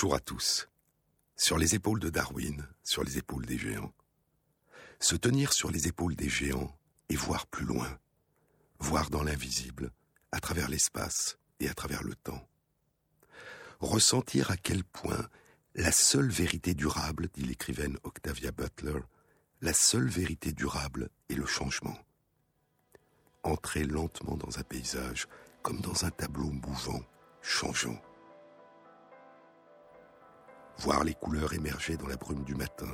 Bonjour à tous. Sur les épaules de Darwin, sur les épaules des géants. Se tenir sur les épaules des géants et voir plus loin, voir dans l'invisible, à travers l'espace et à travers le temps. Ressentir à quel point la seule vérité durable, dit l'écrivaine Octavia Butler, la seule vérité durable est le changement. Entrer lentement dans un paysage comme dans un tableau mouvant, changeant voir les couleurs émerger dans la brume du matin,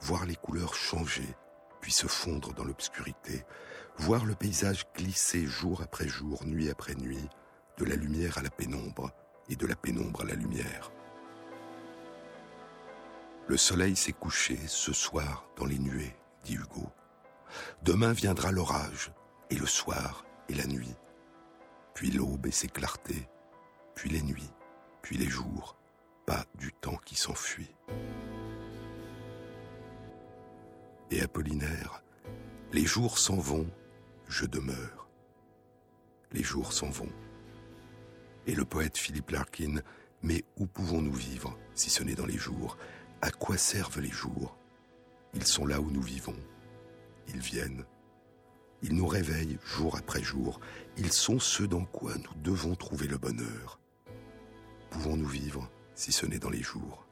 voir les couleurs changer, puis se fondre dans l'obscurité, voir le paysage glisser jour après jour, nuit après nuit, de la lumière à la pénombre et de la pénombre à la lumière. Le soleil s'est couché ce soir dans les nuées, dit Hugo. Demain viendra l'orage, et le soir et la nuit, puis l'aube et ses clartés, puis les nuits, puis les jours, pas du temps qui s'enfuit. Et Apollinaire, les jours s'en vont, je demeure. Les jours s'en vont. Et le poète Philippe Larkin, mais où pouvons-nous vivre si ce n'est dans les jours? À quoi servent les jours? Ils sont là où nous vivons. Ils viennent. Ils nous réveillent jour après jour. Ils sont ceux dans quoi nous devons trouver le bonheur. Pouvons-nous vivre si ce n'est dans les jours.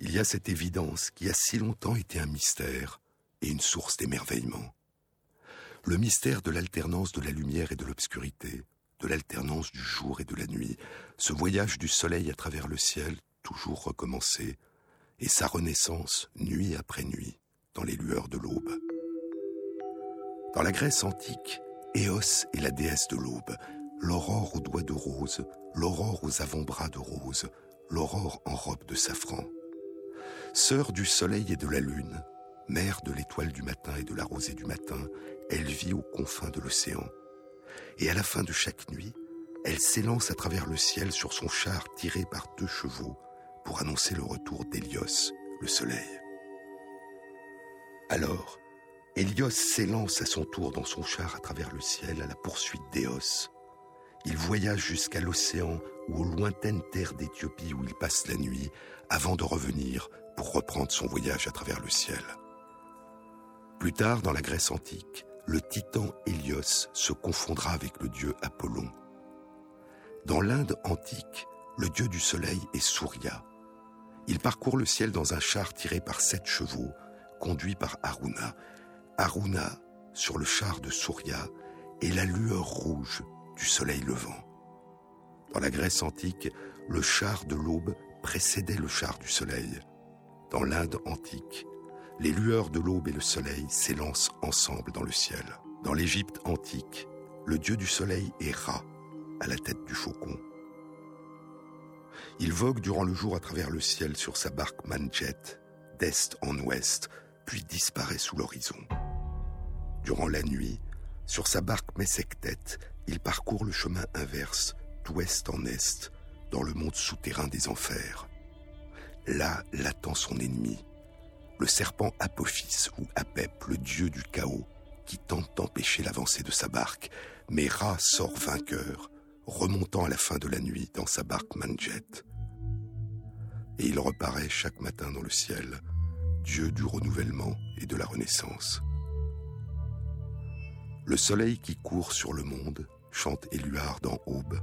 Il y a cette évidence qui a si longtemps été un mystère et une source d'émerveillement. Le mystère de l'alternance de la lumière et de l'obscurité, de l'alternance du jour et de la nuit, ce voyage du soleil à travers le ciel, toujours recommencé, et sa renaissance nuit après nuit dans les lueurs de l'aube. Dans la Grèce antique, Éos est la déesse de l'aube, l'aurore aux doigts de rose, l'aurore aux avant-bras de rose, l'aurore en robe de safran. Sœur du soleil et de la lune, mère de l'étoile du matin et de la rosée du matin, elle vit aux confins de l'océan. Et à la fin de chaque nuit, elle s'élance à travers le ciel sur son char tiré par deux chevaux pour annoncer le retour d'Hélios, le soleil. Alors, Hélios s'élance à son tour dans son char à travers le ciel à la poursuite d'Éos, il voyage jusqu'à l'océan ou aux lointaines terres d'Éthiopie où il passe la nuit avant de revenir pour reprendre son voyage à travers le ciel. Plus tard, dans la Grèce antique, le titan Hélios se confondra avec le dieu Apollon. Dans l'Inde antique, le dieu du soleil est Surya. Il parcourt le ciel dans un char tiré par sept chevaux, conduit par Aruna. Aruna, sur le char de Surya, est la lueur rouge du soleil levant. Dans la Grèce antique, le char de l'aube précédait le char du soleil. Dans l'Inde antique, les lueurs de l'aube et le soleil s'élancent ensemble dans le ciel. Dans l'Égypte antique, le dieu du soleil est Ra, à la tête du faucon. Il vogue durant le jour à travers le ciel sur sa barque Manjet, d'est en ouest, puis disparaît sous l'horizon. Durant la nuit, sur sa barque Messektet, il parcourt le chemin inverse, d'ouest en est, dans le monde souterrain des enfers. Là l'attend son ennemi, le serpent Apophis ou Apep, le dieu du chaos, qui tente d'empêcher l'avancée de sa barque, mais Ra sort vainqueur, remontant à la fin de la nuit dans sa barque Manjet. Et il reparaît chaque matin dans le ciel, dieu du renouvellement et de la renaissance. Le soleil qui court sur le monde, chante Éluard dans Aube.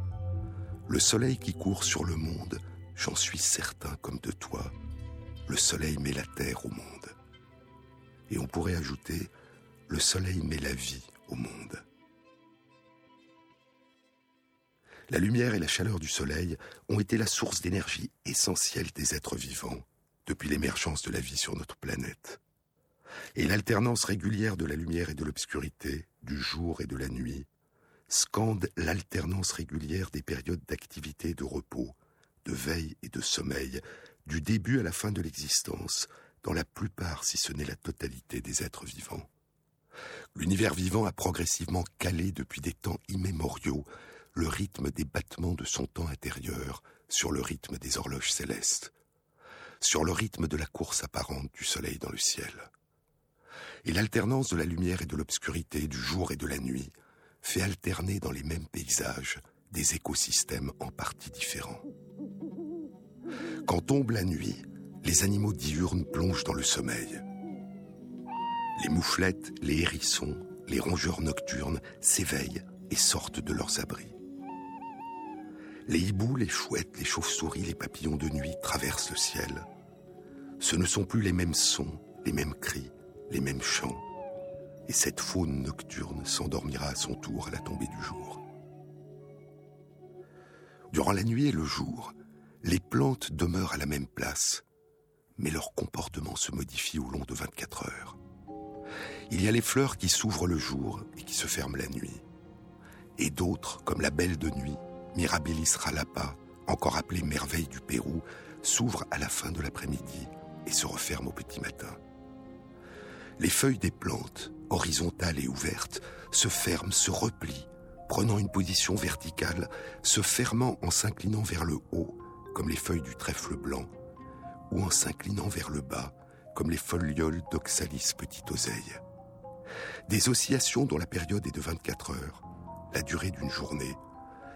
Le soleil qui court sur le monde, j'en suis certain comme de toi. Le soleil met la terre au monde. Et on pourrait ajouter, le soleil met la vie au monde. La lumière et la chaleur du soleil ont été la source d'énergie essentielle des êtres vivants depuis l'émergence de la vie sur notre planète. Et l'alternance régulière de la lumière et de l'obscurité, du jour et de la nuit, scande l'alternance régulière des périodes d'activité et de repos, de veille et de sommeil, du début à la fin de l'existence, dans la plupart, si ce n'est la totalité des êtres vivants. L'univers vivant a progressivement calé depuis des temps immémoriaux le rythme des battements de son temps intérieur sur le rythme des horloges célestes, sur le rythme de la course apparente du soleil dans le ciel et l'alternance de la lumière et de l'obscurité, du jour et de la nuit, fait alterner dans les mêmes paysages des écosystèmes en partie différents. Quand tombe la nuit, les animaux diurnes plongent dans le sommeil. Les mouflettes, les hérissons, les rongeurs nocturnes s'éveillent et sortent de leurs abris. Les hiboux, les chouettes, les chauves-souris, les papillons de nuit traversent le ciel. Ce ne sont plus les mêmes sons, les mêmes cris, les mêmes chants. Et cette faune nocturne s'endormira à son tour à la tombée du jour. Durant la nuit et le jour, les plantes demeurent à la même place, mais leur comportement se modifie au long de 24 heures. Il y a les fleurs qui s'ouvrent le jour et qui se ferment la nuit. Et d'autres, comme la belle de nuit, Mirabilis ralapa, encore appelée merveille du Pérou, s'ouvrent à la fin de l'après-midi et se referment au petit matin. Les feuilles des plantes, horizontales et ouvertes, se ferment, se replient, prenant une position verticale, se fermant en s'inclinant vers le haut, comme les feuilles du trèfle blanc, ou en s'inclinant vers le bas, comme les folioles d'Oxalis petit oseille. Des oscillations dont la période est de 24 heures, la durée d'une journée,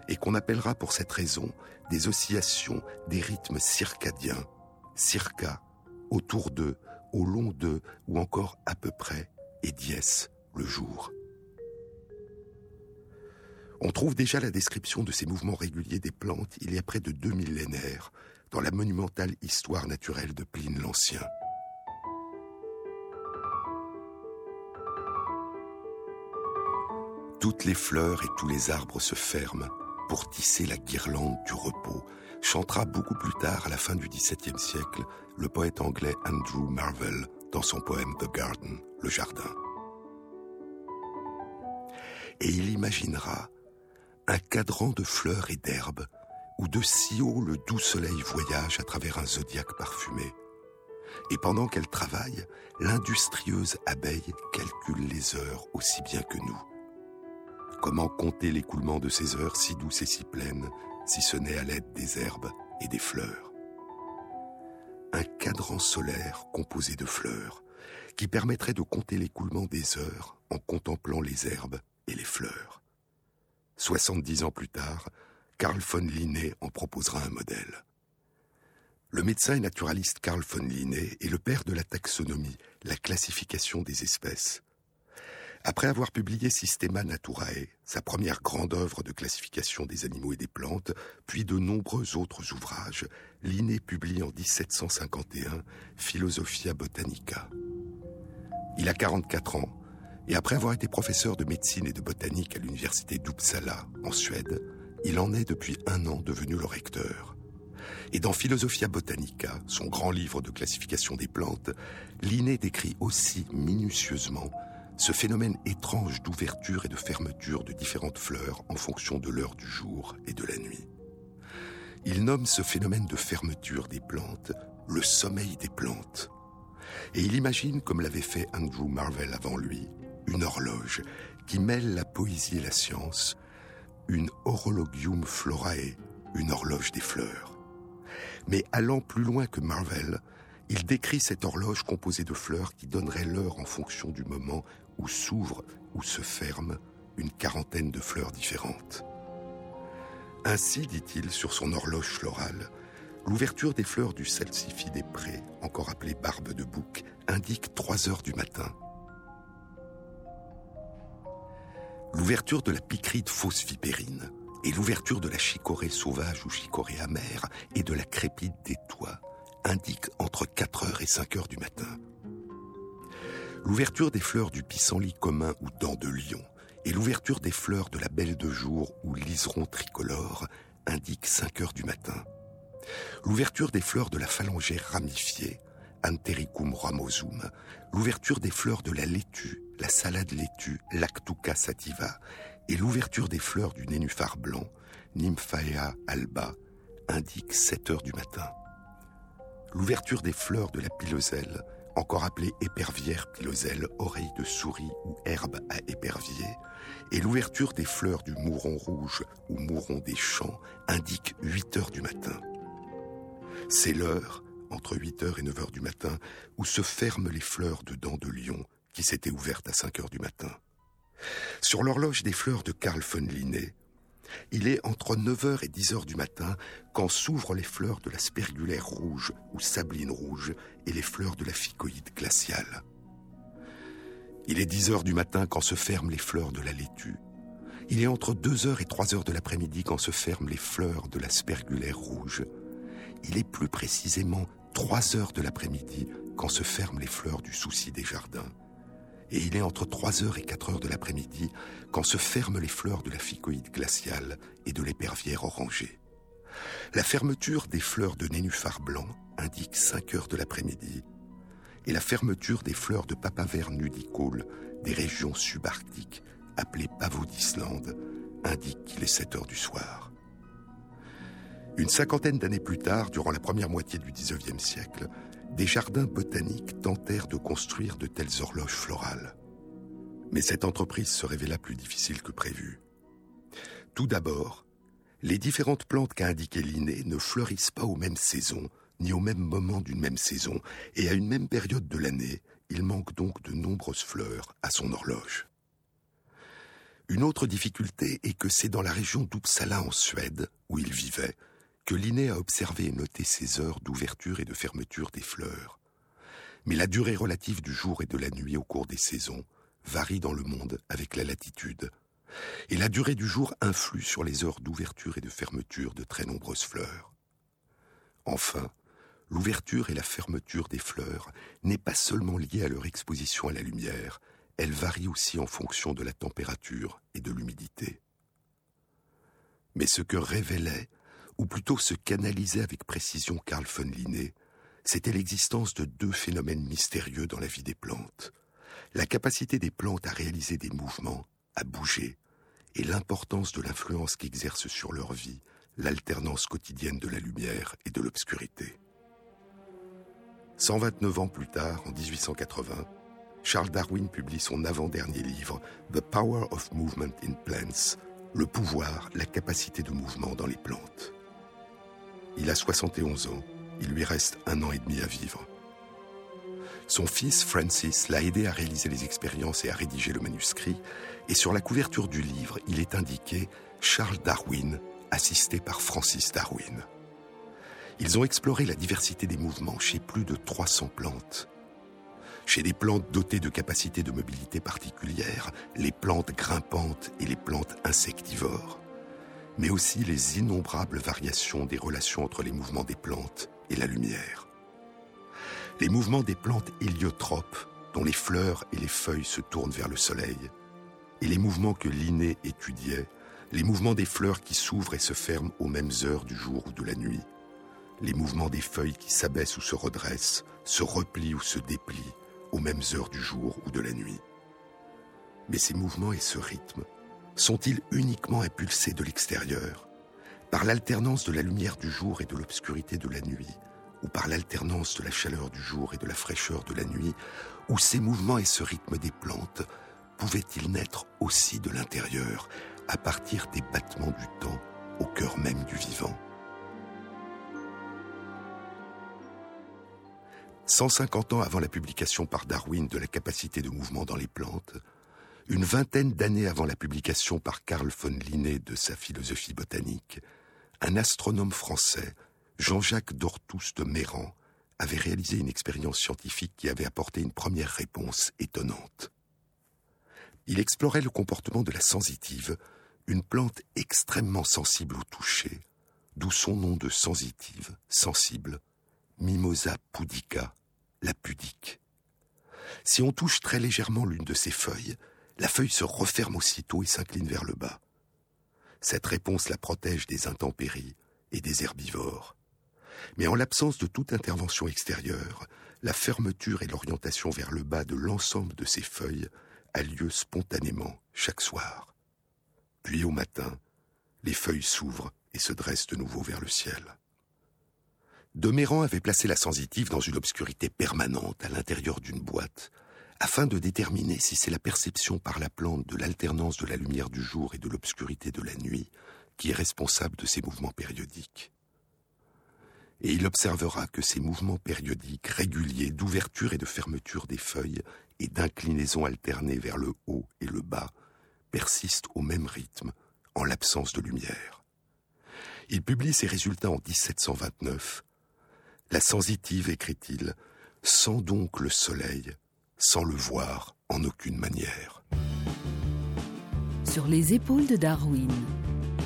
et qu'on appellera pour cette raison des oscillations des rythmes circadiens, circa, autour d'eux, au long d'eux, ou encore à peu près, et dies, le jour. On trouve déjà la description de ces mouvements réguliers des plantes il y a près de deux millénaires dans la monumentale histoire naturelle de Pline l'Ancien. Toutes les fleurs et tous les arbres se ferment pour tisser la guirlande du repos, chantera beaucoup plus tard, à la fin du XVIIe siècle, le poète anglais Andrew Marvell dans son poème The Garden, le jardin. Et il imaginera un cadran de fleurs et d'herbes où de si haut le doux soleil voyage à travers un zodiaque parfumé. Et pendant qu'elle travaille, l'industrieuse abeille calcule les heures aussi bien que nous. Comment compter l'écoulement de ces heures si douces et si pleines, si ce n'est à l'aide des herbes et des fleurs? Un cadran solaire composé de fleurs, qui permettrait de compter l'écoulement des heures en contemplant les herbes et les fleurs. Soixante-dix ans plus tard, Carl von Linné en proposera un modèle. Le médecin et naturaliste Carl von Linné est le père de la taxonomie, la classification des espèces. Après avoir publié Systema Naturae, sa première grande œuvre de classification des animaux et des plantes, puis de nombreux autres ouvrages, Linné publie en 1751 Philosophia Botanica. Il a 44 ans, et après avoir été professeur de médecine et de botanique à l'université d'Uppsala, en Suède, il en est depuis un an devenu le recteur. Et dans Philosophia Botanica, son grand livre de classification des plantes, Linné décrit aussi minutieusement ce phénomène étrange d'ouverture et de fermeture de différentes fleurs en fonction de l'heure du jour et de la nuit. Il nomme ce phénomène de fermeture des plantes le sommeil des plantes. Et il imagine, comme l'avait fait Andrew Marvell avant lui, une horloge qui mêle la poésie et la science, une horologium florae, une horloge des fleurs. Mais allant plus loin que Marvel, il décrit cette horloge composée de fleurs qui donnerait l'heure en fonction du moment où s'ouvre ou se ferme une quarantaine de fleurs différentes. Ainsi, dit-il sur son horloge florale, l'ouverture des fleurs du salsifis des prés, encore appelée barbe de bouc, indique 3 heures du matin. L'ouverture de la picride fausse vipérine et l'ouverture de la chicorée sauvage ou chicorée amère et de la crépide des toits indiquent entre 4 heures et 5 heures du matin. L'ouverture des fleurs du pissenlit commun ou dent de lion et l'ouverture des fleurs de la belle de jour ou liseron tricolore indiquent 5 heures du matin. L'ouverture des fleurs de la phalangère ramifiée, Antericum ramosum, l'ouverture des fleurs de la laitue la salade laitue Lactuca sativa et l'ouverture des fleurs du nénuphar blanc, Nymphaea alba, indiquent 7 heures du matin. L'ouverture des fleurs de la piloselle, encore appelée épervière piloselle, oreille de souris ou herbe à épervier, et l'ouverture des fleurs du mouron rouge ou mouron des champs indiquent 8 heures du matin. C'est l'heure, entre 8 heures et 9 heures du matin, où se ferment les fleurs de dents de lion qui s'était ouverte à 5 heures du matin. Sur l'horloge des fleurs de Carl von Linné, Il est entre 9h et 10h du matin quand s'ouvrent les fleurs de la spergulaire rouge ou sabline rouge et les fleurs de la ficoïde glaciale. Il est 10h du matin quand se ferment les fleurs de la laitue. Il est entre 2h et 3h de l'après-midi quand se ferment les fleurs de la spergulaire rouge. Il est plus précisément 3h de l'après-midi quand se ferment les fleurs du souci des jardins et il est entre 3h et 4h de l'après-midi quand se ferment les fleurs de la ficoïde glaciale et de l'épervière orangée. La fermeture des fleurs de nénuphar blanc indique 5 heures de l'après-midi et la fermeture des fleurs de papaver nudicole des régions subarctiques appelées pavots d'Islande indique qu'il est 7 heures du soir. Une cinquantaine d'années plus tard, durant la première moitié du XIXe siècle, des jardins botaniques tentèrent de construire de telles horloges florales. Mais cette entreprise se révéla plus difficile que prévu. Tout d'abord, les différentes plantes qu'a indiqué Linné ne fleurissent pas aux mêmes saisons, ni au même moment d'une même saison, et à une même période de l'année, il manque donc de nombreuses fleurs à son horloge. Une autre difficulté est que c'est dans la région d'Uppsala en Suède, où il vivait, que Linné a observé et noté ses heures d'ouverture et de fermeture des fleurs. Mais la durée relative du jour et de la nuit au cours des saisons varie dans le monde avec la latitude. Et la durée du jour influe sur les heures d'ouverture et de fermeture de très nombreuses fleurs. Enfin, l'ouverture et la fermeture des fleurs n'est pas seulement liée à leur exposition à la lumière, elle varie aussi en fonction de la température et de l'humidité. Mais ce que révélait ou plutôt se canalisait avec précision Carl von Linné, c'était l'existence de deux phénomènes mystérieux dans la vie des plantes. La capacité des plantes à réaliser des mouvements, à bouger, et l'importance de l'influence qu'exerce sur leur vie l'alternance quotidienne de la lumière et de l'obscurité. 129 ans plus tard, en 1880, Charles Darwin publie son avant-dernier livre, The Power of Movement in Plants, le pouvoir, la capacité de mouvement dans les plantes. Il a 71 ans. Il lui reste un an et demi à vivre. Son fils Francis l'a aidé à réaliser les expériences et à rédiger le manuscrit, et sur la couverture du livre, il est indiqué Charles Darwin, assisté par Francis Darwin. Ils ont exploré la diversité des mouvements chez plus de 300 plantes. Chez des plantes dotées de capacités de mobilité particulières, les plantes grimpantes et les plantes insectivores mais aussi les innombrables variations des relations entre les mouvements des plantes et la lumière. Les mouvements des plantes héliotropes, dont les fleurs et les feuilles se tournent vers le soleil, et les mouvements que Linné étudiait, les mouvements des fleurs qui s'ouvrent et se ferment aux mêmes heures du jour ou de la nuit, les mouvements des feuilles qui s'abaissent ou se redressent, se replient ou se déplient aux mêmes heures du jour ou de la nuit. Mais ces mouvements et ce rythme sont-ils uniquement impulsés de l'extérieur, par l'alternance de la lumière du jour et de l'obscurité de la nuit, ou par l'alternance de la chaleur du jour et de la fraîcheur de la nuit, ou ces mouvements et ce rythme des plantes pouvaient-ils naître aussi de l'intérieur, à partir des battements du temps, au cœur même du vivant? 150 ans avant la publication par Darwin de la capacité de mouvement dans les plantes, une vingtaine d'années avant la publication par Carl von Linné de sa philosophie botanique, un astronome français, Jean-Jacques Dortus de Méran, avait réalisé une expérience scientifique qui avait apporté une première réponse étonnante. Il explorait le comportement de la sensitive, une plante extrêmement sensible au toucher, d'où son nom de sensitive, sensible, Mimosa pudica, la pudique. Si on touche très légèrement l'une de ses feuilles, la feuille se referme aussitôt et s'incline vers le bas. Cette réponse la protège des intempéries et des herbivores. Mais en l'absence de toute intervention extérieure, la fermeture et l'orientation vers le bas de l'ensemble de ces feuilles a lieu spontanément chaque soir. Puis au matin, les feuilles s'ouvrent et se dressent de nouveau vers le ciel. Doméran avait placé la sensitive dans une obscurité permanente à l'intérieur d'une boîte, afin de déterminer si c'est la perception par la plante de l'alternance de la lumière du jour et de l'obscurité de la nuit qui est responsable de ces mouvements périodiques. Et il observera que ces mouvements périodiques réguliers d'ouverture et de fermeture des feuilles et d'inclinaison alternée vers le haut et le bas persistent au même rythme en l'absence de lumière. Il publie ses résultats en 1729. La sensitive, écrit-il, sent donc le soleil sans le voir en aucune manière. Sur les épaules de Darwin,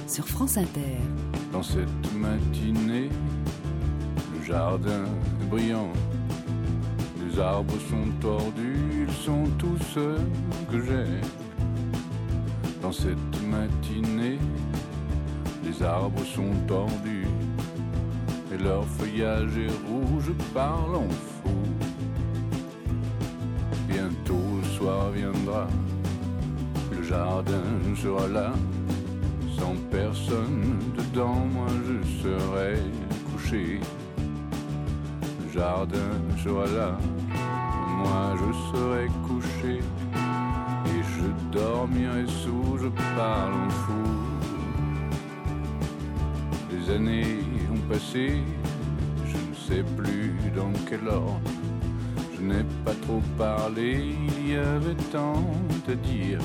sur France Inter. Dans cette matinée, le jardin est brillant. Les arbres sont tordus, ils sont tous ceux que j'ai. Dans cette matinée, les arbres sont tordus et leur feuillage est rouge par fou. Soir viendra, le jardin sera là, sans personne dedans, moi je serai couché. Le jardin sera là, moi je serai couché, et je dormirai sous, je parle en fou. Les années ont passé, je ne sais plus dans quel ordre. Je n'ai pas trop parlé, il y avait tant à dire.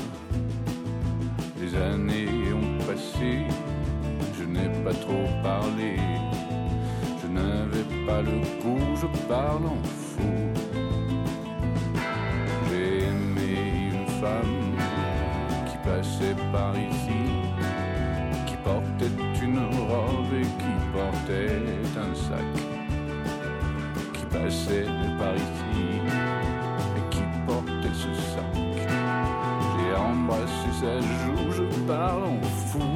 Les années ont passé, je n'ai pas trop parlé. Je n'avais pas le goût, je parle en fou. J'ai aimé une femme qui passait par ici, qui portait une robe et qui portait un sac, qui passait par ici sa joue, je parle en fou.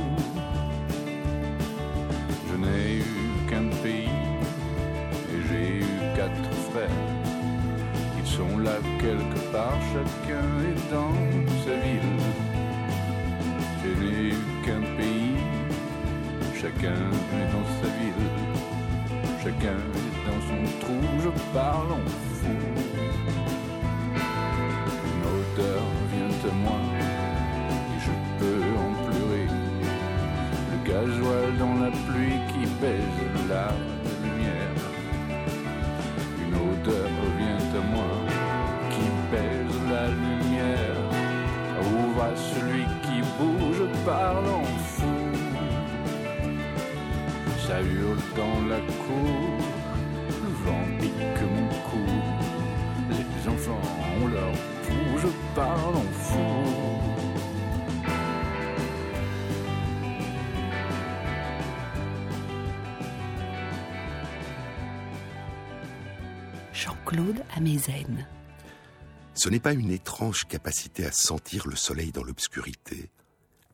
Je n'ai eu qu'un pays et j'ai eu quatre frères. Ils sont là quelque part, chacun est dans sa ville. Je n'ai eu qu'un pays, chacun est dans sa ville. Chacun est dans son trou, je parle en fou. Une odeur vient à moi Le gasoil dans la pluie qui baise la lumière. Une odeur vient à moi qui baise la lumière. Ouvre à celui qui bouge, parle en fou. Ça hurle dans la cour, le vent pique mon cou. Les enfants ont leur pouls, je parle Ce n'est pas une étrange capacité à sentir le soleil dans l'obscurité,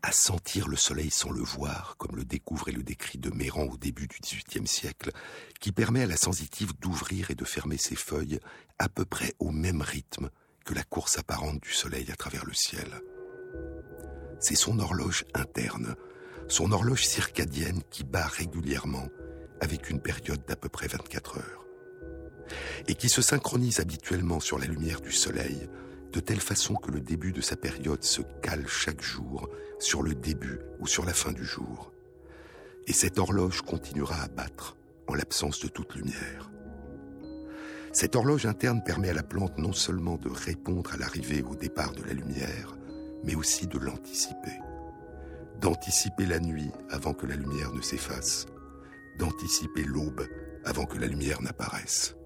à sentir le soleil sans le voir, comme le découvre et le décrit de Méran au début du XVIIIe siècle, qui permet à la sensitive d'ouvrir et de fermer ses feuilles à peu près au même rythme que la course apparente du soleil à travers le ciel. C'est son horloge interne, son horloge circadienne qui bat régulièrement avec une période d'à peu près 24 heures et qui se synchronise habituellement sur la lumière du soleil, de telle façon que le début de sa période se cale chaque jour sur le début ou sur la fin du jour. Et cette horloge continuera à battre en l'absence de toute lumière. Cette horloge interne permet à la plante non seulement de répondre à l'arrivée au départ de la lumière, mais aussi de l'anticiper. D'anticiper la nuit avant que la lumière ne s'efface, d'anticiper l'aube avant que la lumière n'apparaisse.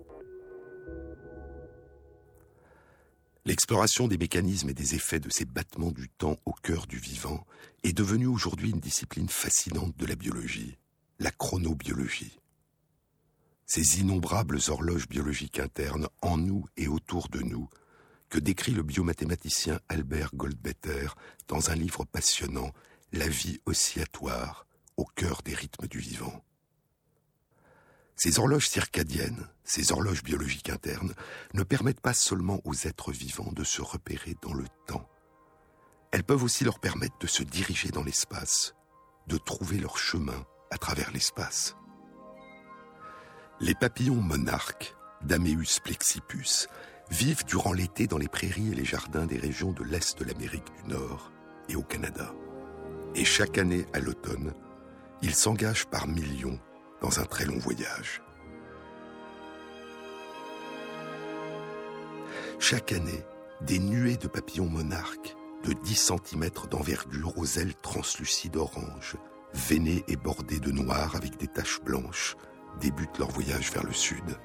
L'exploration des mécanismes et des effets de ces battements du temps au cœur du vivant est devenue aujourd'hui une discipline fascinante de la biologie, la chronobiologie. Ces innombrables horloges biologiques internes en nous et autour de nous que décrit le biomathématicien Albert Goldbetter dans un livre passionnant, La vie oscillatoire au cœur des rythmes du vivant. Ces horloges circadiennes, ces horloges biologiques internes, ne permettent pas seulement aux êtres vivants de se repérer dans le temps. Elles peuvent aussi leur permettre de se diriger dans l'espace, de trouver leur chemin à travers l'espace. Les papillons monarques, Dameus plexipus, vivent durant l'été dans les prairies et les jardins des régions de l'Est de l'Amérique du Nord et au Canada. Et chaque année, à l'automne, ils s'engagent par millions dans un très long voyage. Chaque année, des nuées de papillons monarques de 10 cm d'envergure aux ailes translucides orange, veinées et bordées de noir avec des taches blanches, débutent leur voyage vers le sud.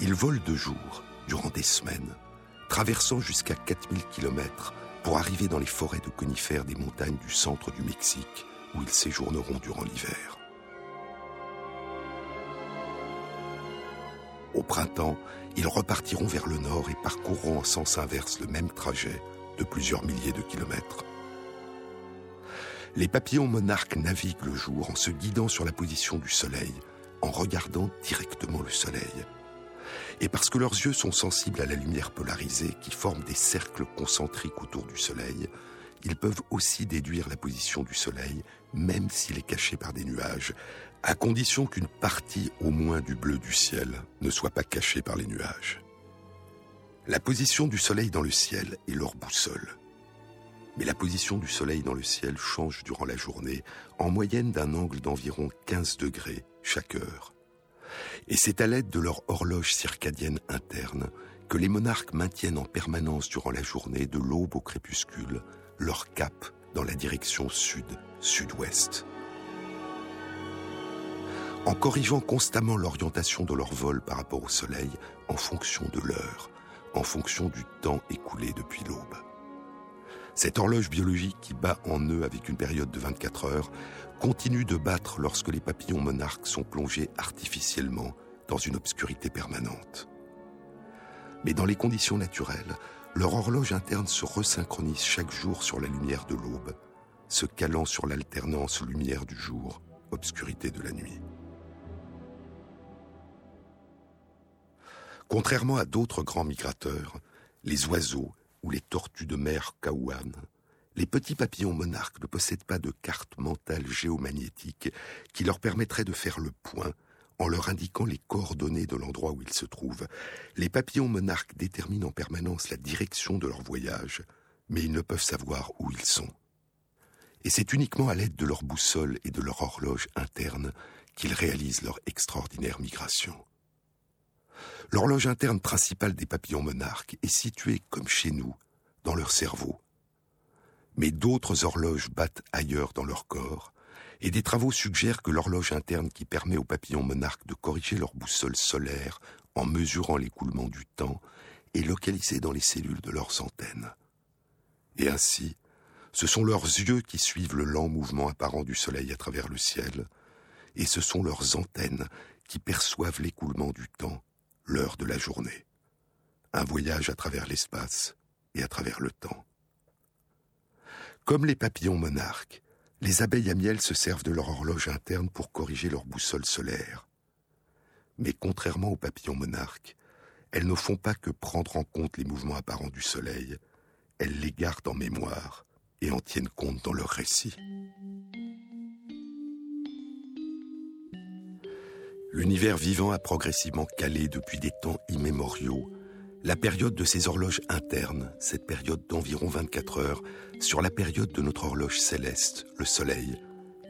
Ils volent de jour, durant des semaines, traversant jusqu'à 4000 km pour arriver dans les forêts de conifères des montagnes du centre du Mexique, où ils séjourneront durant l'hiver. Au printemps, ils repartiront vers le nord et parcourront en sens inverse le même trajet de plusieurs milliers de kilomètres. Les papillons monarques naviguent le jour en se guidant sur la position du soleil, en regardant directement le soleil. Et parce que leurs yeux sont sensibles à la lumière polarisée qui forme des cercles concentriques autour du soleil, ils peuvent aussi déduire la position du soleil, même s'il est caché par des nuages, à condition qu'une partie au moins du bleu du ciel ne soit pas cachée par les nuages. La position du soleil dans le ciel est leur boussole. Mais la position du soleil dans le ciel change durant la journée, en moyenne d'un angle d'environ 15 degrés chaque heure. Et c'est à l'aide de leur horloge circadienne interne que les monarques maintiennent en permanence durant la journée, de l'aube au crépuscule, leur cap dans la direction sud-sud-ouest. En corrigeant constamment l'orientation de leur vol par rapport au soleil en fonction de l'heure, en fonction du temps écoulé depuis l'aube. Cette horloge biologique qui bat en eux avec une période de 24 heures continue de battre lorsque les papillons monarques sont plongés artificiellement dans une obscurité permanente. Mais dans les conditions naturelles, leur horloge interne se resynchronise chaque jour sur la lumière de l'aube, se calant sur l'alternance lumière du jour, obscurité de la nuit. Contrairement à d'autres grands migrateurs, les oiseaux ou les tortues de mer Kaouan, les petits papillons monarques ne possèdent pas de carte mentale géomagnétique qui leur permettrait de faire le point en leur indiquant les coordonnées de l'endroit où ils se trouvent. Les papillons monarques déterminent en permanence la direction de leur voyage, mais ils ne peuvent savoir où ils sont. Et c'est uniquement à l'aide de leur boussole et de leur horloge interne qu'ils réalisent leur extraordinaire migration. L'horloge interne principale des papillons monarques est située, comme chez nous, dans leur cerveau. Mais d'autres horloges battent ailleurs dans leur corps, et des travaux suggèrent que l'horloge interne qui permet aux papillons monarques de corriger leur boussole solaire en mesurant l'écoulement du temps est localisée dans les cellules de leurs antennes. Et ainsi, ce sont leurs yeux qui suivent le lent mouvement apparent du Soleil à travers le ciel, et ce sont leurs antennes qui perçoivent l'écoulement du temps l'heure de la journée. Un voyage à travers l'espace et à travers le temps. Comme les papillons monarques, les abeilles à miel se servent de leur horloge interne pour corriger leur boussole solaire. Mais contrairement aux papillons monarques, elles ne font pas que prendre en compte les mouvements apparents du soleil, elles les gardent en mémoire et en tiennent compte dans leur récit. L'univers vivant a progressivement calé depuis des temps immémoriaux la période de ces horloges internes, cette période d'environ 24 heures, sur la période de notre horloge céleste, le Soleil,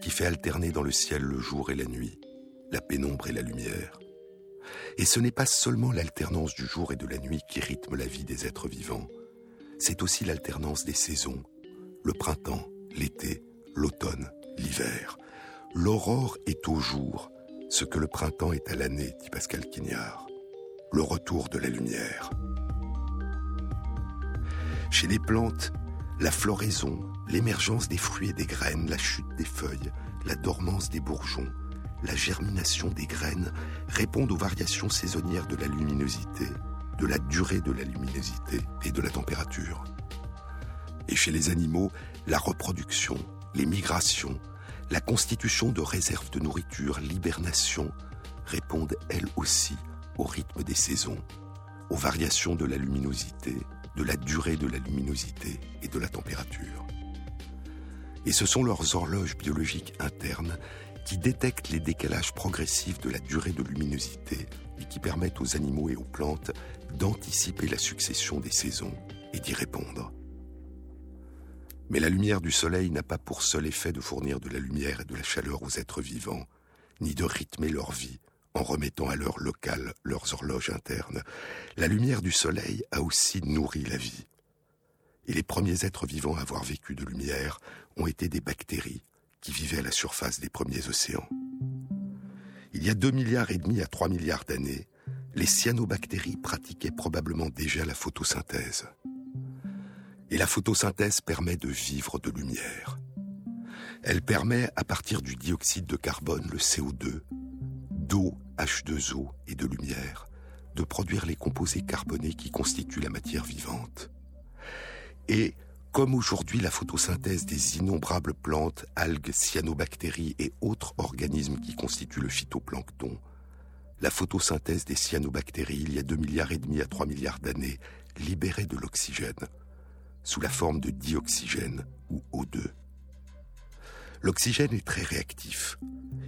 qui fait alterner dans le ciel le jour et la nuit, la pénombre et la lumière. Et ce n'est pas seulement l'alternance du jour et de la nuit qui rythme la vie des êtres vivants, c'est aussi l'alternance des saisons, le printemps, l'été, l'automne, l'hiver. L'aurore est au jour, ce que le printemps est à l'année, dit Pascal Quignard. Le retour de la lumière. Chez les plantes, la floraison, l'émergence des fruits et des graines, la chute des feuilles, la dormance des bourgeons, la germination des graines répondent aux variations saisonnières de la luminosité, de la durée de la luminosité et de la température. Et chez les animaux, la reproduction, les migrations, la constitution de réserves de nourriture, l'hibernation, répondent elles aussi au rythme des saisons, aux variations de la luminosité, de la durée de la luminosité et de la température. Et ce sont leurs horloges biologiques internes qui détectent les décalages progressifs de la durée de luminosité et qui permettent aux animaux et aux plantes d'anticiper la succession des saisons et d'y répondre. Mais la lumière du soleil n'a pas pour seul effet de fournir de la lumière et de la chaleur aux êtres vivants, ni de rythmer leur vie en remettant à l'heure locale leurs horloges internes. La lumière du soleil a aussi nourri la vie. Et les premiers êtres vivants à avoir vécu de lumière ont été des bactéries qui vivaient à la surface des premiers océans. Il y a 2 milliards et demi à 3 milliards d'années, les cyanobactéries pratiquaient probablement déjà la photosynthèse. Et la photosynthèse permet de vivre de lumière. Elle permet, à partir du dioxyde de carbone, le CO2, d'eau, H2O et de lumière, de produire les composés carbonés qui constituent la matière vivante. Et comme aujourd'hui la photosynthèse des innombrables plantes, algues, cyanobactéries et autres organismes qui constituent le phytoplancton, la photosynthèse des cyanobactéries, il y a 2 milliards et demi à 3 milliards d'années, libérait de l'oxygène, sous la forme de dioxygène ou O2. L'oxygène est très réactif,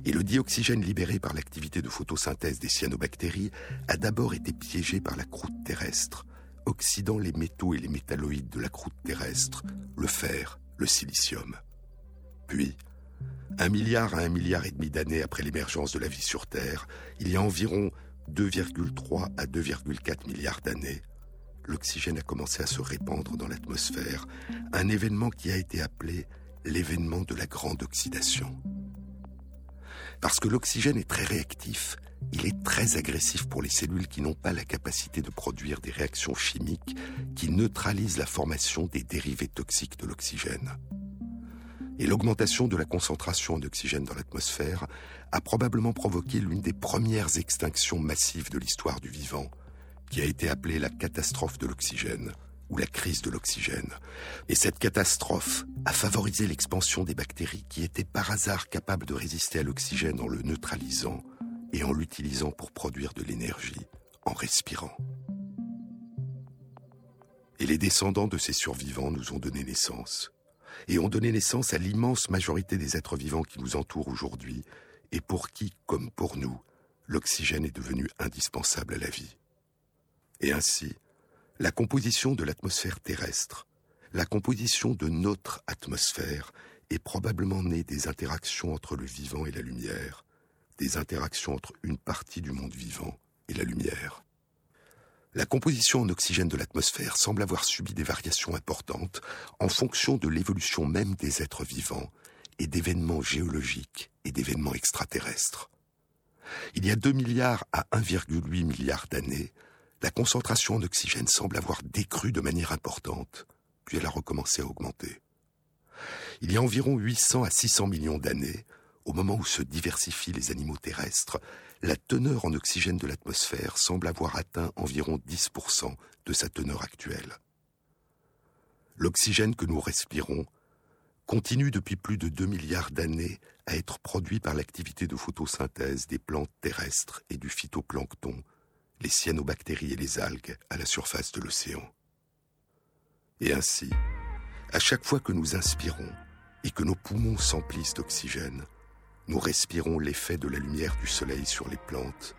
et le dioxygène libéré par l'activité de photosynthèse des cyanobactéries a d'abord été piégé par la croûte terrestre, oxydant les métaux et les métalloïdes de la croûte terrestre, le fer, le silicium. Puis, un milliard à un milliard et demi d'années après l'émergence de la vie sur Terre, il y a environ 2,3 à 2,4 milliards d'années, l'oxygène a commencé à se répandre dans l'atmosphère, un événement qui a été appelé l'événement de la grande oxydation. Parce que l'oxygène est très réactif, il est très agressif pour les cellules qui n'ont pas la capacité de produire des réactions chimiques qui neutralisent la formation des dérivés toxiques de l'oxygène. Et l'augmentation de la concentration d'oxygène dans l'atmosphère a probablement provoqué l'une des premières extinctions massives de l'histoire du vivant, qui a été appelée la catastrophe de l'oxygène ou la crise de l'oxygène. Et cette catastrophe a favorisé l'expansion des bactéries qui étaient par hasard capables de résister à l'oxygène en le neutralisant et en l'utilisant pour produire de l'énergie, en respirant. Et les descendants de ces survivants nous ont donné naissance, et ont donné naissance à l'immense majorité des êtres vivants qui nous entourent aujourd'hui, et pour qui, comme pour nous, l'oxygène est devenu indispensable à la vie. Et ainsi, la composition de l'atmosphère terrestre, la composition de notre atmosphère est probablement née des interactions entre le vivant et la lumière, des interactions entre une partie du monde vivant et la lumière. La composition en oxygène de l'atmosphère semble avoir subi des variations importantes en fonction de l'évolution même des êtres vivants et d'événements géologiques et d'événements extraterrestres. Il y a 2 milliards à 1,8 milliard d'années, la concentration en oxygène semble avoir décru de manière importante, puis elle a recommencé à augmenter. Il y a environ 800 à 600 millions d'années, au moment où se diversifient les animaux terrestres, la teneur en oxygène de l'atmosphère semble avoir atteint environ 10% de sa teneur actuelle. L'oxygène que nous respirons continue depuis plus de 2 milliards d'années à être produit par l'activité de photosynthèse des plantes terrestres et du phytoplancton, les cyanobactéries et les algues à la surface de l'océan. Et ainsi, à chaque fois que nous inspirons et que nos poumons s'emplissent d'oxygène, nous respirons l'effet de la lumière du soleil sur les plantes,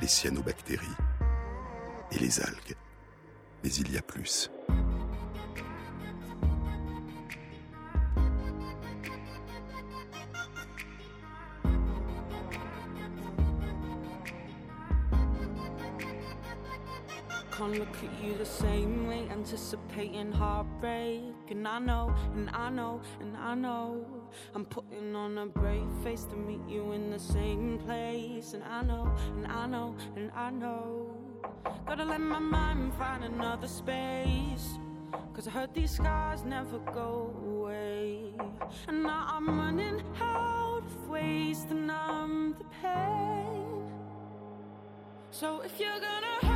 les cyanobactéries et les algues. Mais il y a plus. Can't look at you the same way, anticipating heartbreak. And I know, and I know, and I know. I'm putting on a brave face to meet you in the same place. And I know, and I know, and I know. Gotta let my mind find another space. Cause I heard these scars never go away. And now I'm running out of ways to numb the pain. So if you're gonna hurt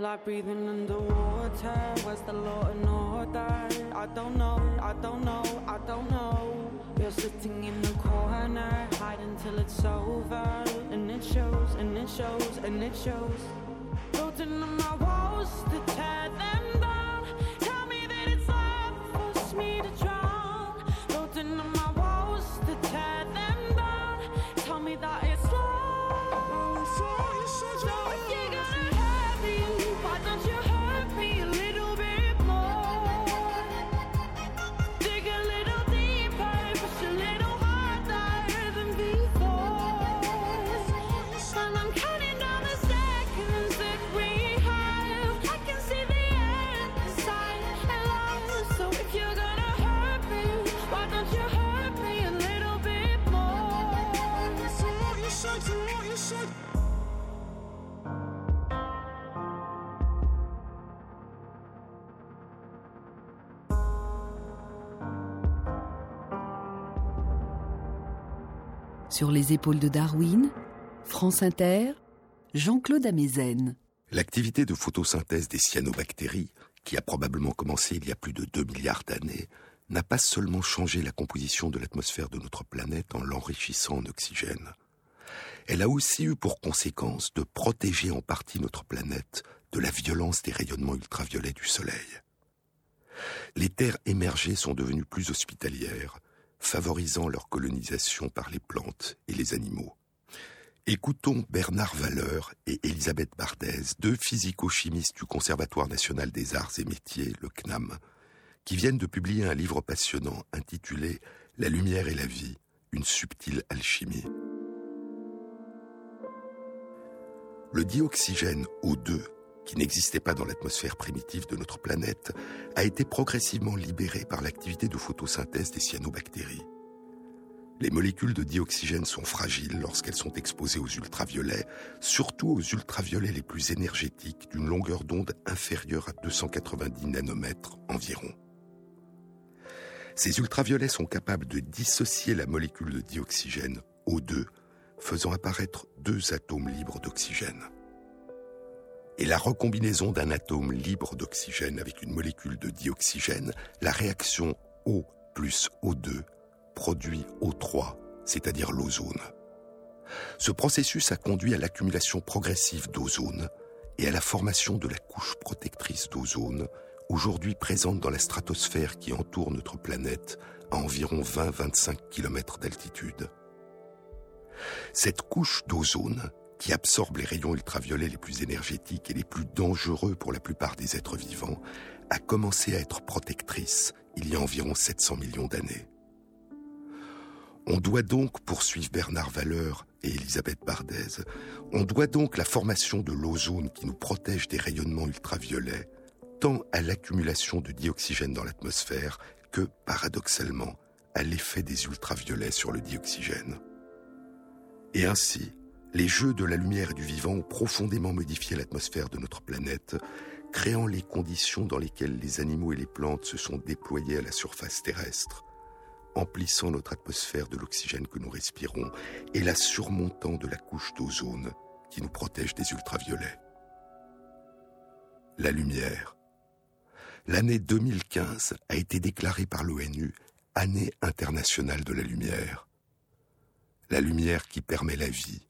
Like breathing underwater, where's the law and order? I don't know, I don't know, I don't know. You're sitting in the corner, hiding till it's over. And it shows, and it shows, and it shows. Building on my walls to tear them Sur les épaules de Darwin, France Inter, Jean-Claude Amezen. L'activité de photosynthèse des cyanobactéries, qui a probablement commencé il y a plus de 2 milliards d'années, n'a pas seulement changé la composition de l'atmosphère de notre planète en l'enrichissant en oxygène. Elle a aussi eu pour conséquence de protéger en partie notre planète de la violence des rayonnements ultraviolets du Soleil. Les terres émergées sont devenues plus hospitalières, favorisant leur colonisation par les plantes et les animaux. Écoutons Bernard Valeur et Elisabeth Bardez, deux physico-chimistes du Conservatoire national des arts et métiers, le CNAM, qui viennent de publier un livre passionnant intitulé La lumière et la vie, une subtile alchimie. Le dioxygène O2 qui n'existait pas dans l'atmosphère primitive de notre planète, a été progressivement libéré par l'activité de photosynthèse des cyanobactéries. Les molécules de dioxygène sont fragiles lorsqu'elles sont exposées aux ultraviolets, surtout aux ultraviolets les plus énergétiques d'une longueur d'onde inférieure à 290 nanomètres environ. Ces ultraviolets sont capables de dissocier la molécule de dioxygène O2, faisant apparaître deux atomes libres d'oxygène et la recombinaison d'un atome libre d'oxygène avec une molécule de dioxygène, la réaction O plus O2 produit O3, c'est-à-dire l'ozone. Ce processus a conduit à l'accumulation progressive d'ozone et à la formation de la couche protectrice d'ozone, aujourd'hui présente dans la stratosphère qui entoure notre planète à environ 20-25 km d'altitude. Cette couche d'ozone qui absorbe les rayons ultraviolets les plus énergétiques et les plus dangereux pour la plupart des êtres vivants, a commencé à être protectrice il y a environ 700 millions d'années. On doit donc, poursuivre Bernard Valeur et Elisabeth Bardez, on doit donc la formation de l'ozone qui nous protège des rayonnements ultraviolets, tant à l'accumulation de dioxygène dans l'atmosphère que, paradoxalement, à l'effet des ultraviolets sur le dioxygène. Et ainsi, les jeux de la lumière et du vivant ont profondément modifié l'atmosphère de notre planète, créant les conditions dans lesquelles les animaux et les plantes se sont déployés à la surface terrestre, emplissant notre atmosphère de l'oxygène que nous respirons et la surmontant de la couche d'ozone qui nous protège des ultraviolets. La lumière. L'année 2015 a été déclarée par l'ONU Année internationale de la lumière. La lumière qui permet la vie,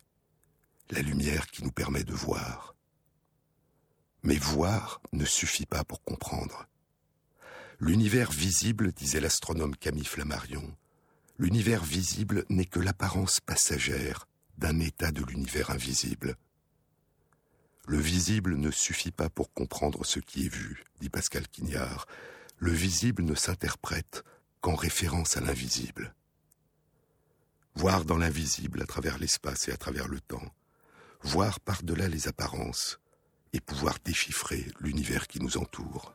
la lumière qui nous permet de voir. Mais voir ne suffit pas pour comprendre. L'univers visible, disait l'astronome Camille Flammarion, l'univers visible n'est que l'apparence passagère d'un état de l'univers invisible. Le visible ne suffit pas pour comprendre ce qui est vu, dit Pascal Quignard. Le visible ne s'interprète qu'en référence à l'invisible. Voir dans l'invisible à travers l'espace et à travers le temps, voir par-delà les apparences et pouvoir déchiffrer l'univers qui nous entoure.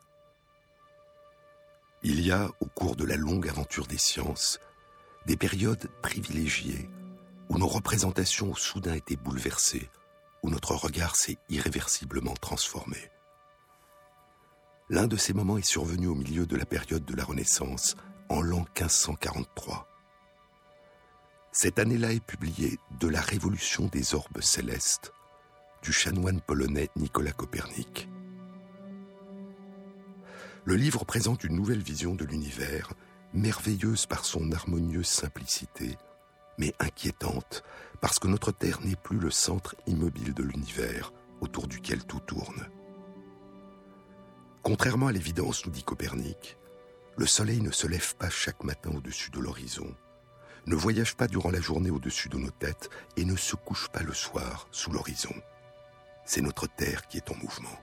Il y a, au cours de la longue aventure des sciences, des périodes privilégiées où nos représentations ont soudain été bouleversées, où notre regard s'est irréversiblement transformé. L'un de ces moments est survenu au milieu de la période de la Renaissance, en l'an 1543. Cette année-là est publié De la révolution des orbes célestes du chanoine polonais Nicolas Copernic. Le livre présente une nouvelle vision de l'univers, merveilleuse par son harmonieuse simplicité, mais inquiétante parce que notre Terre n'est plus le centre immobile de l'univers autour duquel tout tourne. Contrairement à l'évidence, nous dit Copernic, le Soleil ne se lève pas chaque matin au-dessus de l'horizon ne voyage pas durant la journée au-dessus de nos têtes et ne se couche pas le soir sous l'horizon. C'est notre Terre qui est en mouvement.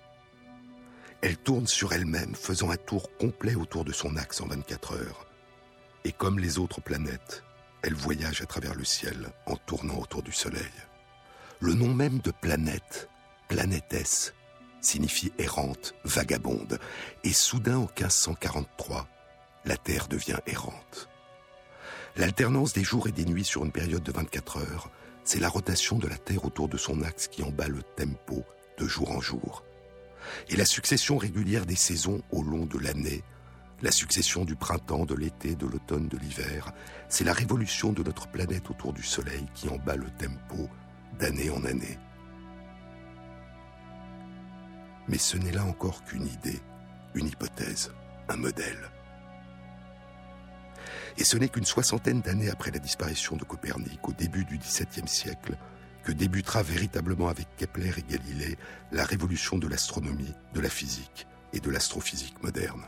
Elle tourne sur elle-même, faisant un tour complet autour de son axe en 24 heures. Et comme les autres planètes, elle voyage à travers le ciel en tournant autour du Soleil. Le nom même de planète, planétesse, signifie errante, vagabonde, et soudain en 1543, la Terre devient errante. L'alternance des jours et des nuits sur une période de 24 heures c'est la rotation de la Terre autour de son axe qui en bat le tempo de jour en jour. Et la succession régulière des saisons au long de l'année, la succession du printemps, de l'été, de l'automne, de l'hiver, c'est la révolution de notre planète autour du Soleil qui en bat le tempo d'année en année. Mais ce n'est là encore qu'une idée, une hypothèse, un modèle. Et ce n'est qu'une soixantaine d'années après la disparition de Copernic, au début du XVIIe siècle, que débutera véritablement avec Kepler et Galilée la révolution de l'astronomie, de la physique et de l'astrophysique moderne.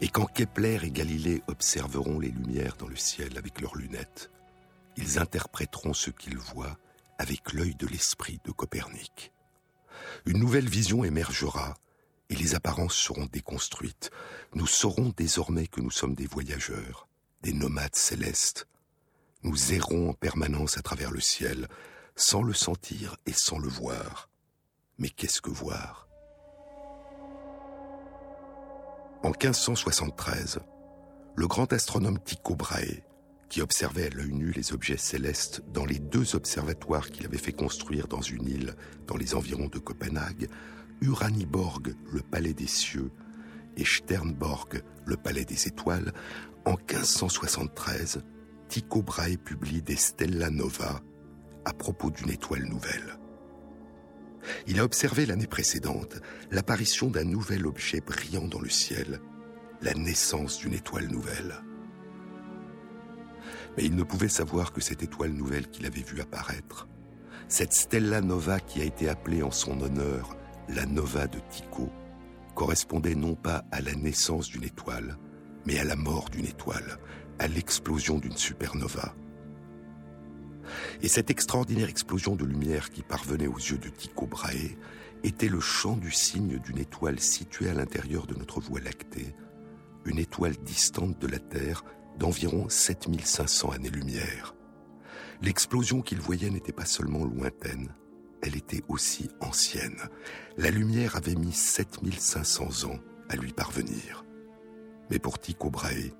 Et quand Kepler et Galilée observeront les lumières dans le ciel avec leurs lunettes, ils interpréteront ce qu'ils voient avec l'œil de l'esprit de Copernic. Une nouvelle vision émergera et les apparences seront déconstruites. Nous saurons désormais que nous sommes des voyageurs, des nomades célestes. Nous errons en permanence à travers le ciel, sans le sentir et sans le voir. Mais qu'est-ce que voir? En 1573, le grand astronome Tycho Brahe, qui observait à l'œil nu les objets célestes dans les deux observatoires qu'il avait fait construire dans une île dans les environs de Copenhague, Uraniborg, le palais des cieux, et Sternborg, le palais des étoiles, en 1573, Tycho Brahe publie des Stella Nova à propos d'une étoile nouvelle. Il a observé l'année précédente l'apparition d'un nouvel objet brillant dans le ciel, la naissance d'une étoile nouvelle. Mais il ne pouvait savoir que cette étoile nouvelle qu'il avait vue apparaître, cette Stella Nova qui a été appelée en son honneur la Nova de Tycho, correspondait non pas à la naissance d'une étoile, mais à la mort d'une étoile, à l'explosion d'une supernova. Et cette extraordinaire explosion de lumière qui parvenait aux yeux de Tycho Brahe était le chant du signe d'une étoile située à l'intérieur de notre Voie lactée, une étoile distante de la Terre d'environ 7500 années-lumière. L'explosion qu'il voyait n'était pas seulement lointaine, elle était aussi ancienne. La lumière avait mis 7500 ans à lui parvenir. Mais pour Tycho Brahe,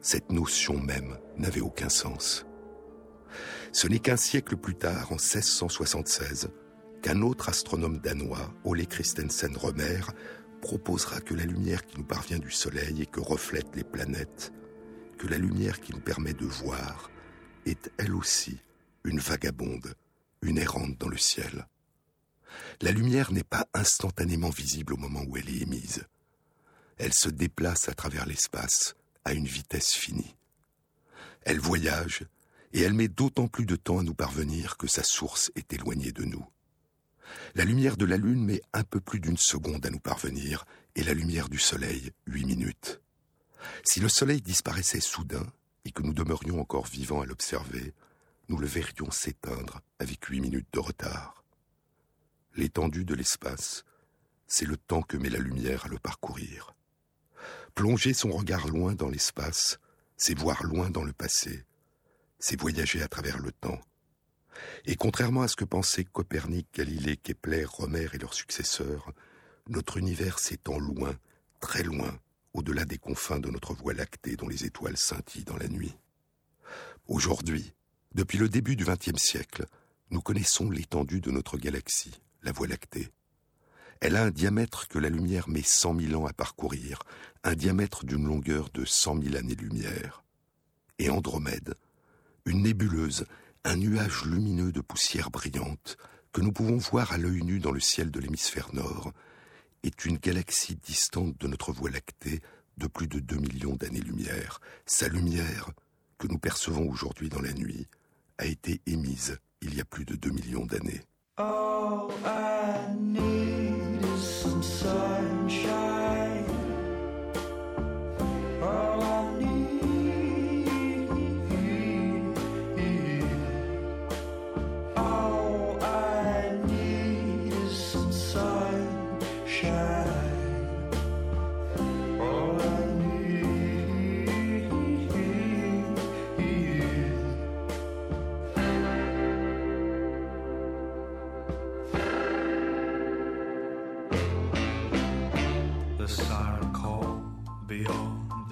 cette notion même n'avait aucun sens. Ce n'est qu'un siècle plus tard, en 1676, qu'un autre astronome danois, Ole Christensen Romer, proposera que la lumière qui nous parvient du Soleil et que reflètent les planètes, que la lumière qui nous permet de voir, est elle aussi une vagabonde une errante dans le ciel. La lumière n'est pas instantanément visible au moment où elle est émise. Elle se déplace à travers l'espace à une vitesse finie. Elle voyage et elle met d'autant plus de temps à nous parvenir que sa source est éloignée de nous. La lumière de la Lune met un peu plus d'une seconde à nous parvenir et la lumière du Soleil huit minutes. Si le Soleil disparaissait soudain et que nous demeurions encore vivants à l'observer, nous le verrions s'éteindre avec huit minutes de retard. L'étendue de l'espace, c'est le temps que met la lumière à le parcourir. Plonger son regard loin dans l'espace, c'est voir loin dans le passé, c'est voyager à travers le temps. Et contrairement à ce que pensaient Copernic, Galilée, Kepler, Romer et leurs successeurs, notre univers s'étend loin, très loin, au-delà des confins de notre voie lactée dont les étoiles scintillent dans la nuit. Aujourd'hui, depuis le début du XXe siècle, nous connaissons l'étendue de notre galaxie, la Voie lactée. Elle a un diamètre que la lumière met cent mille ans à parcourir, un diamètre d'une longueur de cent mille années-lumière. Et Andromède, une nébuleuse, un nuage lumineux de poussière brillante, que nous pouvons voir à l'œil nu dans le ciel de l'hémisphère nord, est une galaxie distante de notre Voie lactée de plus de deux millions d'années-lumière. Sa lumière, que nous percevons aujourd'hui dans la nuit, a été émise il y a plus de 2 millions d'années. sorry.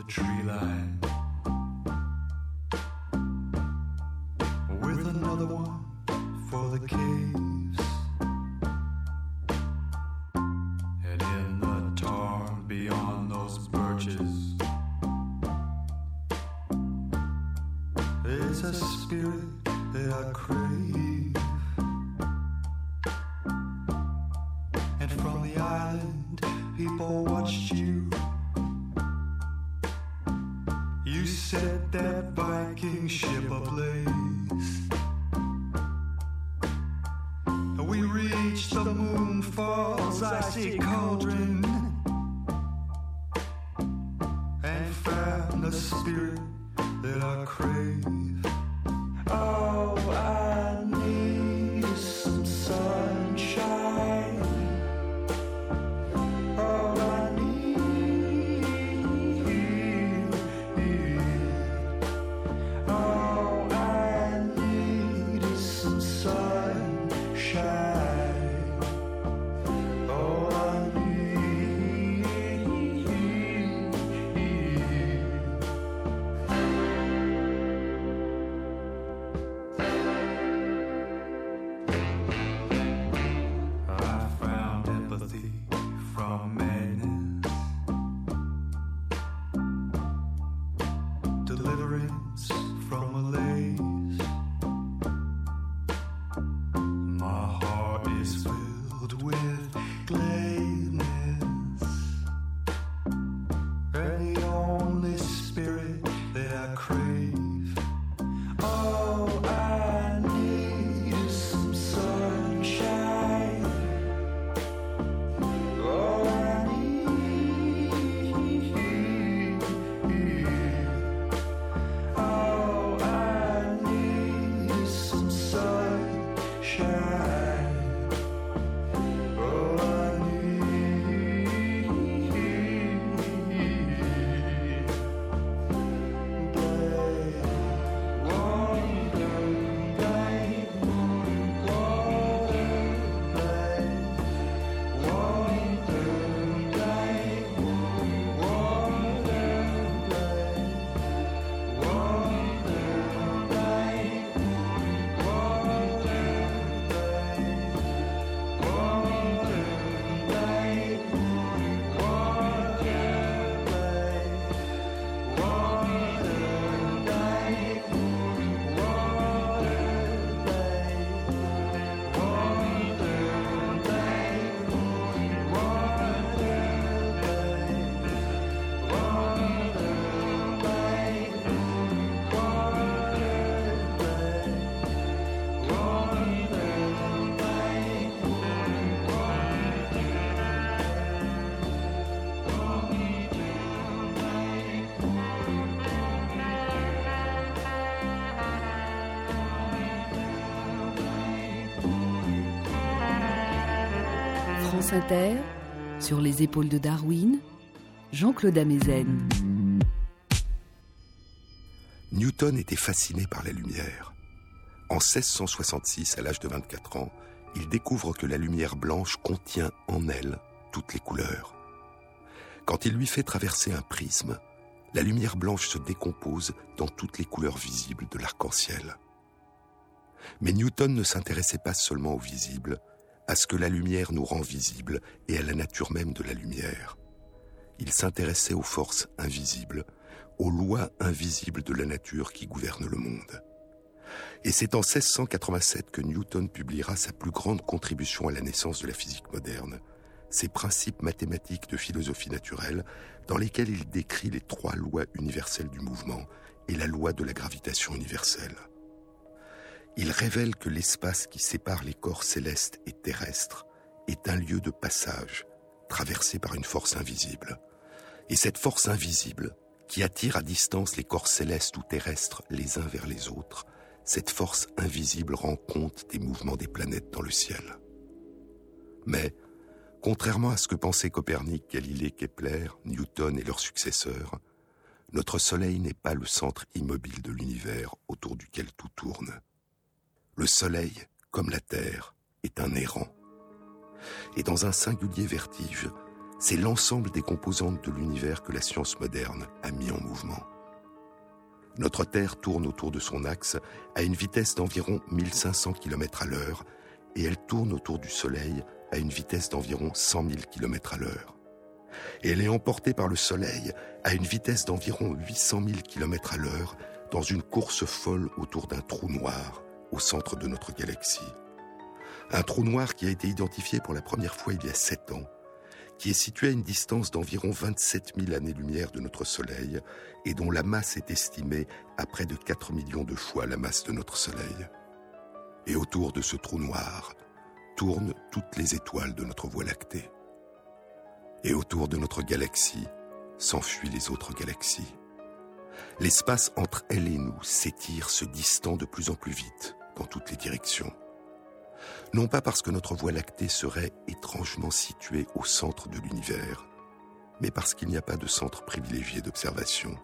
tree line with another one for the cave. Sur les épaules de Darwin, Jean-Claude Amezen. Newton était fasciné par la lumière. En 1666, à l'âge de 24 ans, il découvre que la lumière blanche contient en elle toutes les couleurs. Quand il lui fait traverser un prisme, la lumière blanche se décompose dans toutes les couleurs visibles de l'arc-en-ciel. Mais Newton ne s'intéressait pas seulement au visible, à ce que la lumière nous rend visibles et à la nature même de la lumière. Il s'intéressait aux forces invisibles, aux lois invisibles de la nature qui gouvernent le monde. Et c'est en 1687 que Newton publiera sa plus grande contribution à la naissance de la physique moderne, ses principes mathématiques de philosophie naturelle, dans lesquels il décrit les trois lois universelles du mouvement et la loi de la gravitation universelle il révèle que l'espace qui sépare les corps célestes et terrestres est un lieu de passage traversé par une force invisible. Et cette force invisible, qui attire à distance les corps célestes ou terrestres les uns vers les autres, cette force invisible rend compte des mouvements des planètes dans le ciel. Mais, contrairement à ce que pensaient Copernic, Galilée, Kepler, Newton et leurs successeurs, notre Soleil n'est pas le centre immobile de l'univers autour duquel tout tourne. Le Soleil, comme la Terre, est un errant. Et dans un singulier vertige, c'est l'ensemble des composantes de l'univers que la science moderne a mis en mouvement. Notre Terre tourne autour de son axe à une vitesse d'environ 1500 km à l'heure, et elle tourne autour du Soleil à une vitesse d'environ 100 000 km à l'heure. Et elle est emportée par le Soleil à une vitesse d'environ 800 000 km à l'heure dans une course folle autour d'un trou noir au centre de notre galaxie. Un trou noir qui a été identifié pour la première fois il y a sept ans, qui est situé à une distance d'environ 27 000 années-lumière de notre Soleil et dont la masse est estimée à près de 4 millions de fois la masse de notre Soleil. Et autour de ce trou noir tournent toutes les étoiles de notre Voie lactée. Et autour de notre galaxie s'enfuient les autres galaxies. L'espace entre elle et nous s'étire, se distend de plus en plus vite dans toutes les directions. Non pas parce que notre Voie lactée serait étrangement située au centre de l'univers, mais parce qu'il n'y a pas de centre privilégié d'observation.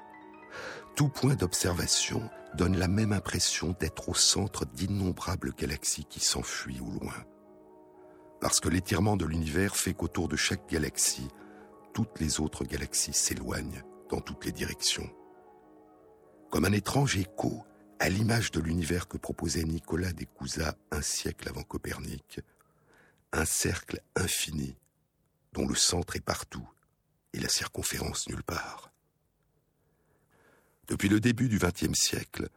Tout point d'observation donne la même impression d'être au centre d'innombrables galaxies qui s'enfuient au loin. Parce que l'étirement de l'univers fait qu'autour de chaque galaxie, toutes les autres galaxies s'éloignent dans toutes les directions. Comme un étrange écho à l'image de l'univers que proposait Nicolas Descousas un siècle avant Copernic, un cercle infini dont le centre est partout et la circonférence nulle part. Depuis le début du XXe siècle,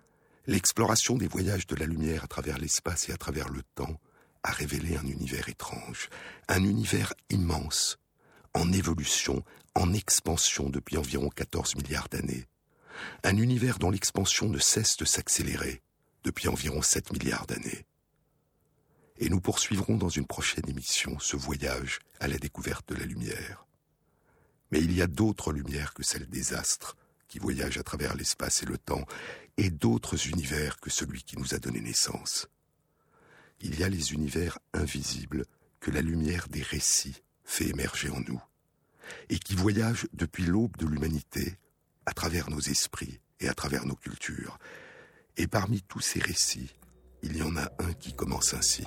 l'exploration des voyages de la lumière à travers l'espace et à travers le temps a révélé un univers étrange, un univers immense, en évolution, en expansion depuis environ 14 milliards d'années, un univers dont l'expansion ne cesse de s'accélérer depuis environ 7 milliards d'années. Et nous poursuivrons dans une prochaine émission ce voyage à la découverte de la lumière. Mais il y a d'autres lumières que celles des astres qui voyagent à travers l'espace et le temps, et d'autres univers que celui qui nous a donné naissance. Il y a les univers invisibles que la lumière des récits fait émerger en nous, et qui voyagent depuis l'aube de l'humanité à travers nos esprits et à travers nos cultures. Et parmi tous ces récits, il y en a un qui commence ainsi.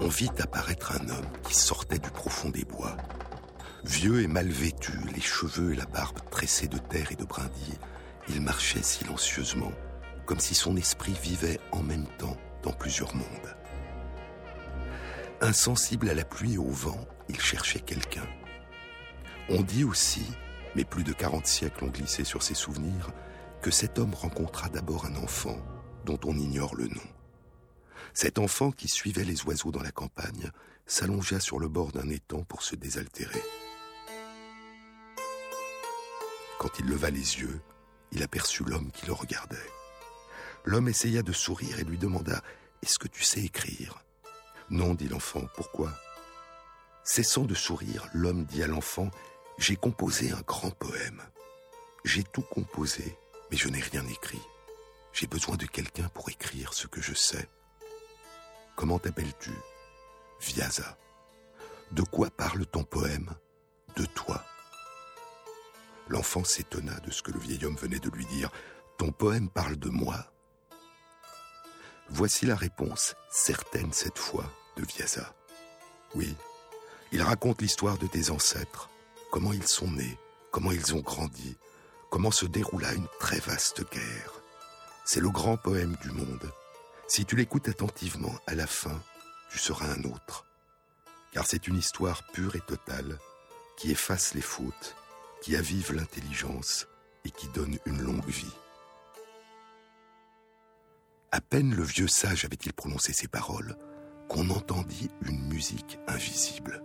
On vit apparaître un homme qui sortait du profond des bois. Vieux et mal vêtu, les cheveux et la barbe tressés de terre et de brindilles, il marchait silencieusement, comme si son esprit vivait en même temps dans plusieurs mondes. Insensible à la pluie et au vent, il cherchait quelqu'un. On dit aussi, mais plus de 40 siècles ont glissé sur ses souvenirs, que cet homme rencontra d'abord un enfant dont on ignore le nom. Cet enfant qui suivait les oiseaux dans la campagne s'allongea sur le bord d'un étang pour se désaltérer. Quand il leva les yeux, il aperçut l'homme qui le regardait. L'homme essaya de sourire et lui demanda Est-ce que tu sais écrire? Non, dit l'enfant. Pourquoi? Cessant de sourire, l'homme dit à l'enfant j'ai composé un grand poème. J'ai tout composé, mais je n'ai rien écrit. J'ai besoin de quelqu'un pour écrire ce que je sais. Comment t'appelles-tu? Viasa. De quoi parle ton poème? De toi. L'enfant s'étonna de ce que le vieil homme venait de lui dire. Ton poème parle de moi Voici la réponse, certaine cette fois, de Viasa. Oui, il raconte l'histoire de tes ancêtres, comment ils sont nés, comment ils ont grandi, comment se déroula une très vaste guerre. C'est le grand poème du monde. Si tu l'écoutes attentivement, à la fin, tu seras un autre. Car c'est une histoire pure et totale qui efface les fautes, qui avive l'intelligence et qui donne une longue vie. À peine le vieux sage avait-il prononcé ces paroles qu'on entendit une musique invisible.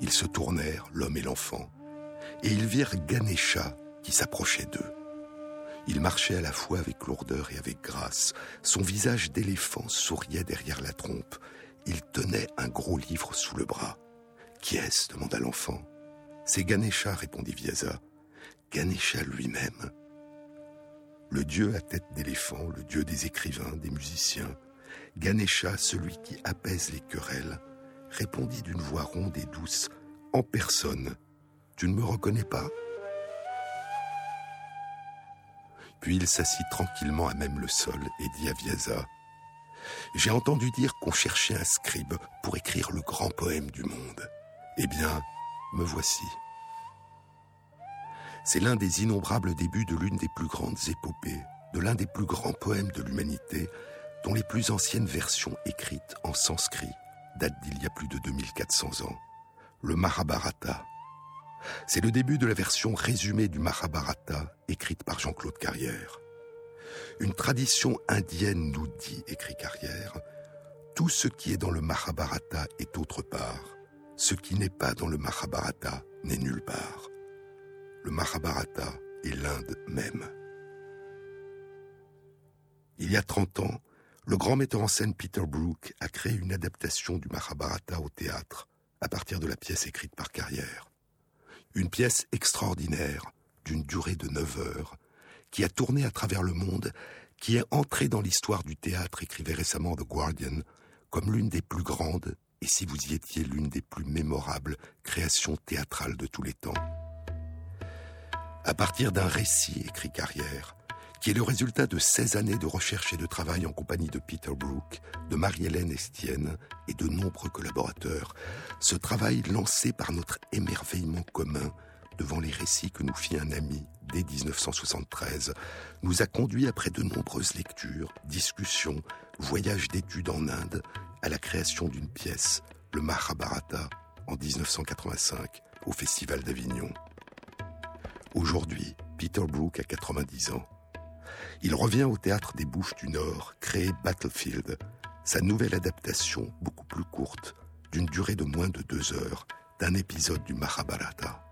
Ils se tournèrent, l'homme et l'enfant, et ils virent Ganesha qui s'approchait d'eux. Il marchait à la fois avec lourdeur et avec grâce. Son visage d'éléphant souriait derrière la trompe. Il tenait un gros livre sous le bras. Qui est-ce? demanda l'enfant. C'est Ganesha, répondit Vyasa. Ganesha lui-même. Le dieu à tête d'éléphant, le dieu des écrivains, des musiciens. Ganesha, celui qui apaise les querelles, répondit d'une voix ronde et douce, en personne. Tu ne me reconnais pas Puis il s'assit tranquillement à même le sol et dit à Vyasa J'ai entendu dire qu'on cherchait un scribe pour écrire le grand poème du monde. Eh bien, me voici. C'est l'un des innombrables débuts de l'une des plus grandes épopées, de l'un des plus grands poèmes de l'humanité, dont les plus anciennes versions écrites en sanskrit datent d'il y a plus de 2400 ans, le Mahabharata. C'est le début de la version résumée du Mahabharata écrite par Jean-Claude Carrière. Une tradition indienne nous dit, écrit Carrière, tout ce qui est dans le Mahabharata est autre part. Ce qui n'est pas dans le Mahabharata n'est nulle part. Le Mahabharata est l'Inde même. Il y a 30 ans, le grand metteur en scène Peter Brook a créé une adaptation du Mahabharata au théâtre à partir de la pièce écrite par Carrière. Une pièce extraordinaire, d'une durée de 9 heures, qui a tourné à travers le monde, qui est entrée dans l'histoire du théâtre, écrivait récemment The Guardian, comme l'une des plus grandes, et si vous y étiez l'une des plus mémorables créations théâtrales de tous les temps. À partir d'un récit, écrit Carrière, qui est le résultat de 16 années de recherche et de travail en compagnie de Peter Brook, de Marie-Hélène Estienne et de nombreux collaborateurs, ce travail lancé par notre émerveillement commun devant les récits que nous fit un ami dès 1973, nous a conduit après de nombreuses lectures, discussions, voyage d'études en Inde à la création d'une pièce, le Mahabharata, en 1985 au Festival d'Avignon. Aujourd'hui, Peter Brook a 90 ans. Il revient au théâtre des Bouches du Nord, créer Battlefield, sa nouvelle adaptation beaucoup plus courte, d'une durée de moins de deux heures, d'un épisode du Mahabharata.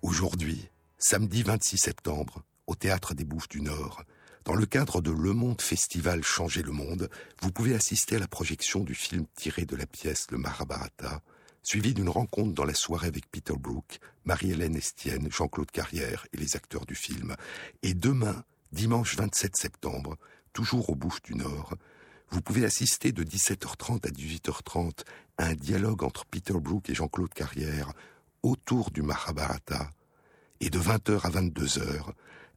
Aujourd'hui, samedi 26 septembre, au théâtre des Bouches du Nord, dans le cadre de Le Monde Festival Changer le Monde, vous pouvez assister à la projection du film tiré de la pièce Le Mahabharata, suivi d'une rencontre dans la soirée avec Peter Brook, Marie-Hélène Estienne, Jean-Claude Carrière et les acteurs du film. Et demain, dimanche 27 septembre, toujours aux Bouches du Nord, vous pouvez assister de 17h30 à 18h30 à un dialogue entre Peter Brook et Jean-Claude Carrière autour du Mahabharata, et de 20h à 22h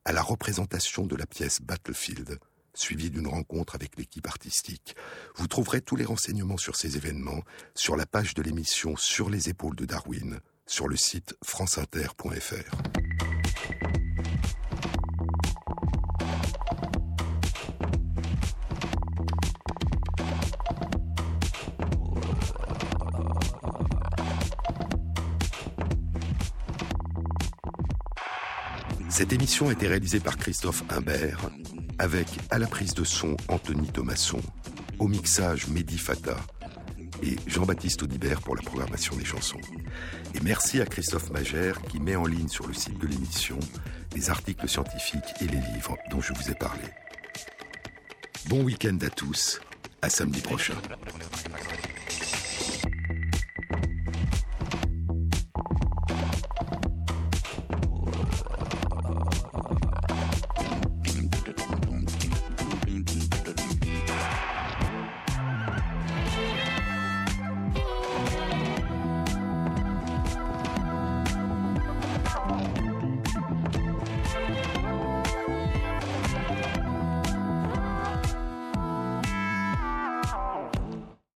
à la représentation de la pièce Battlefield, suivie d'une rencontre avec l'équipe artistique. Vous trouverez tous les renseignements sur ces événements sur la page de l'émission Sur les épaules de Darwin, sur le site franceinter.fr. Cette émission a été réalisée par Christophe Imbert, avec à la prise de son Anthony Thomasson, au mixage Mehdi Fata et Jean-Baptiste Audibert pour la programmation des chansons. Et merci à Christophe Magère qui met en ligne sur le site de l'émission les articles scientifiques et les livres dont je vous ai parlé. Bon week-end à tous, à samedi prochain.